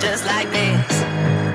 Just like this.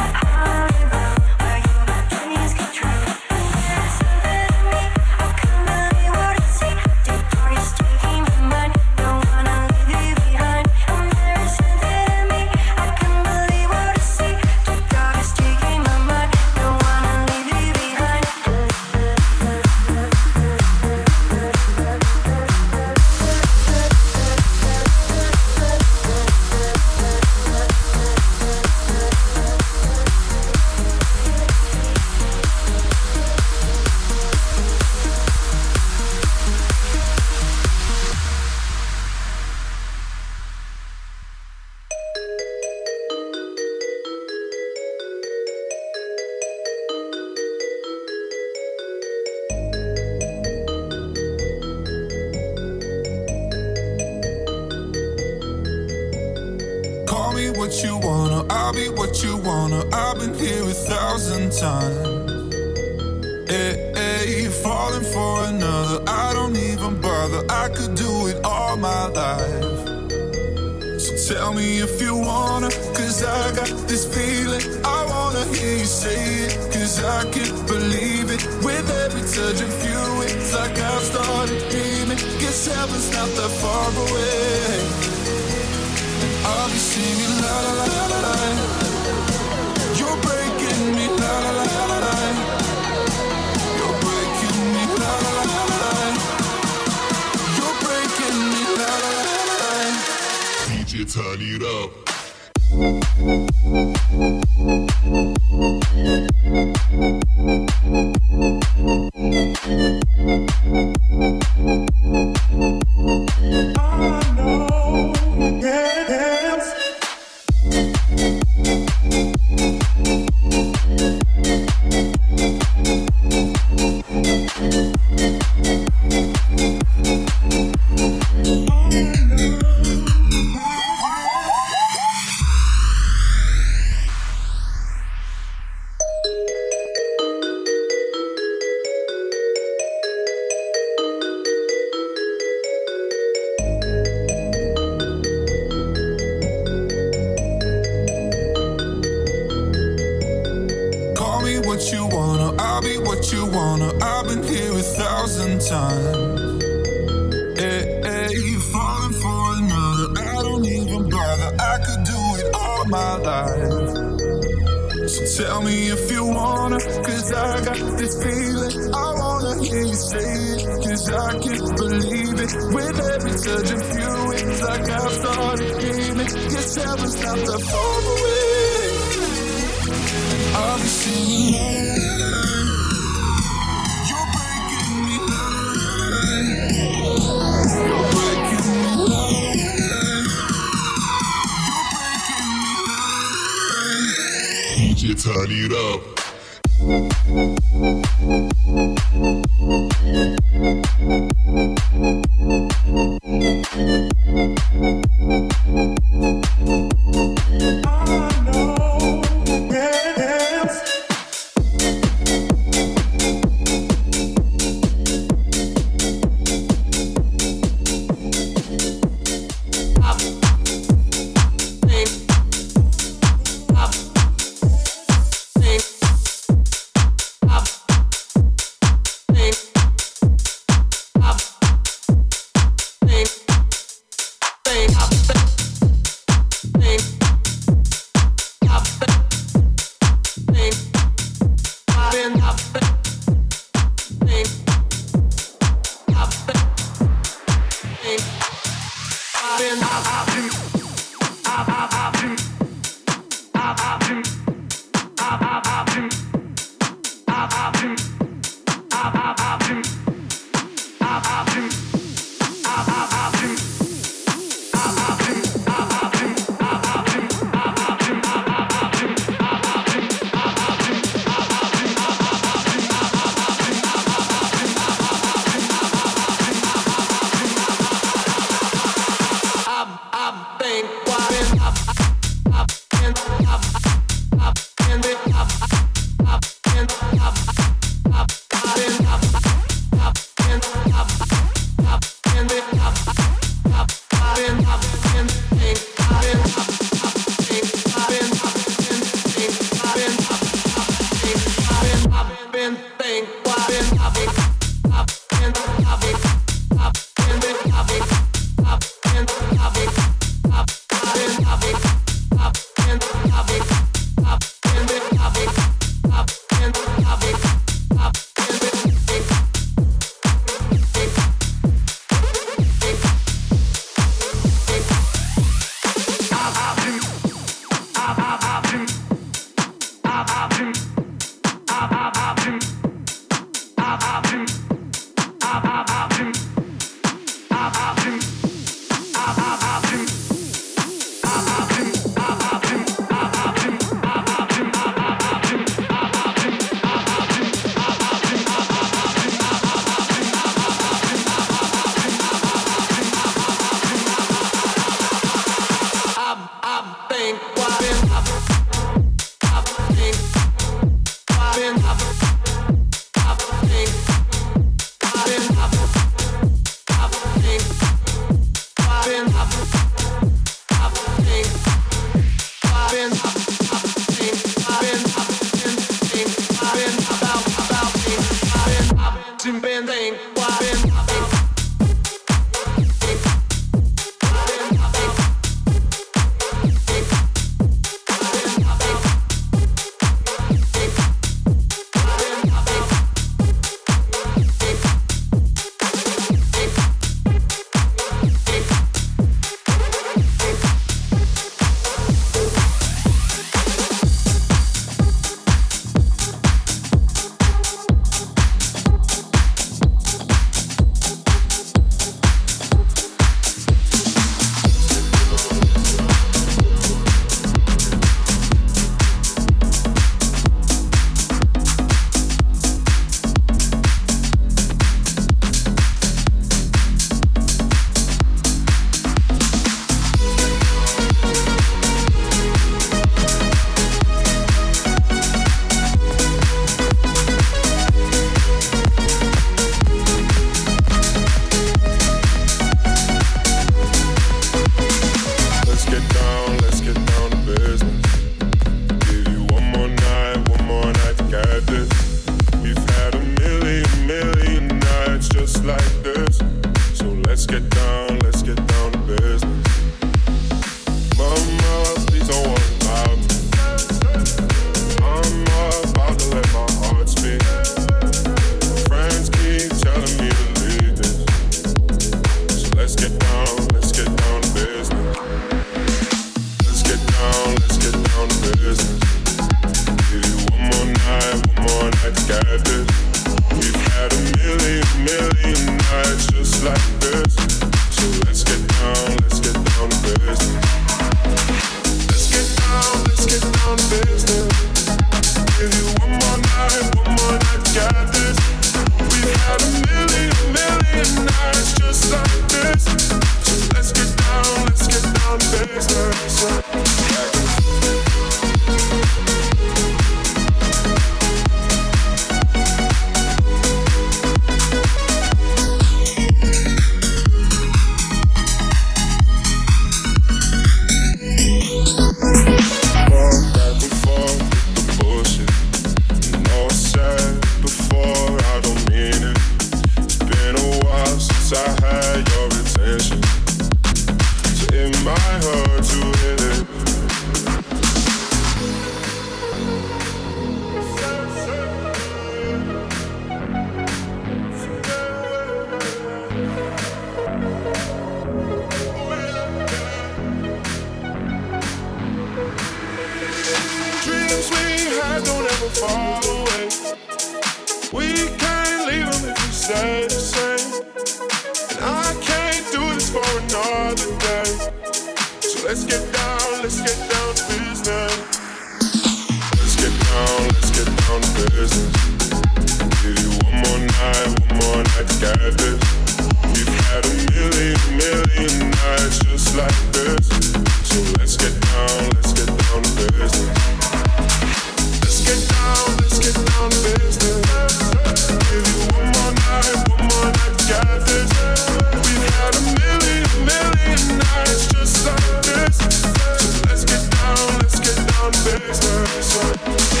Sir, sir, sir.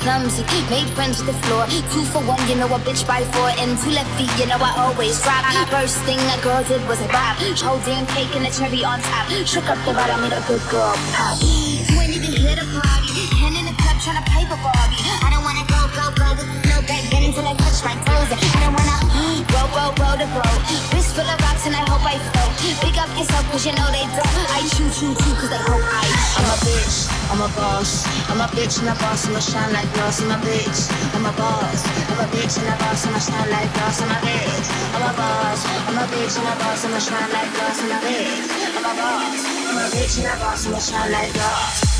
Clumsy. Made friends with the floor. Two for one, you know a bitch by four. And two left feet, you know I always drop. First thing a girl did was a bop. Whole damn cake and a cherry on top. Shook up the bottom, made a good girl pop. You ain't even hit a party. Hand in the club trying to pipe a Barbie. I don't wanna go, go, go with no baby. I touch my toes. I roll, roll the boat, wrist full Big up you know they don't. I choo choo choo cause they hope I I'm a bitch, I'm a boss. I'm a bitch and a boss, I'ma shine like glass. I'm a bitch, I'm a boss. I'm a bitch and a boss, I'ma shine like glass. I'm a bitch, I'm a boss. I'm a bitch and a boss, I'ma shine like glass. I'm a bitch, I'm a boss. I'm a bitch and a boss, I'ma shine like glass.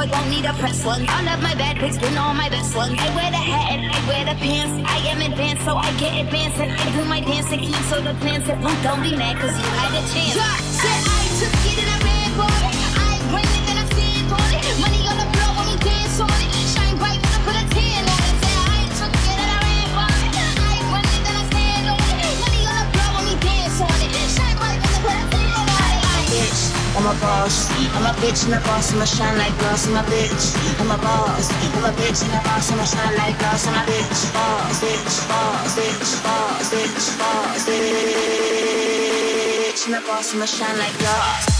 Report, don't need a press one. All of my bad pics been all my best ones. I wear the hat and I wear the pants. I am advanced, so I get advanced. And I do my dance to keep so the plans that don't be mad, cause you had a chance. Yeah, boss. I'm a bitch and a boss. I'ma shine like glass. I'm a bitch. I'm a boss. I'm a bitch and a boss. I'ma shine like glass. I'm a bitch. Boss, bitch, boss, bitch, boss, bitch, boss, bitch. And a boss. I'ma shine like glass.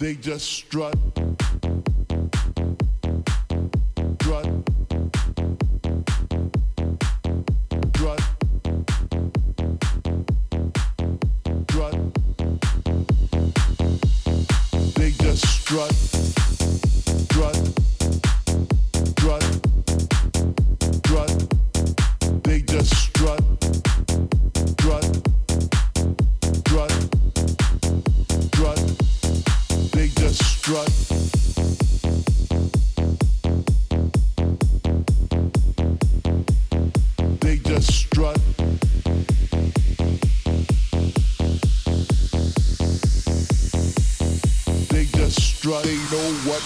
They just strut.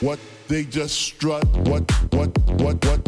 What they just strut, what, what, what, what?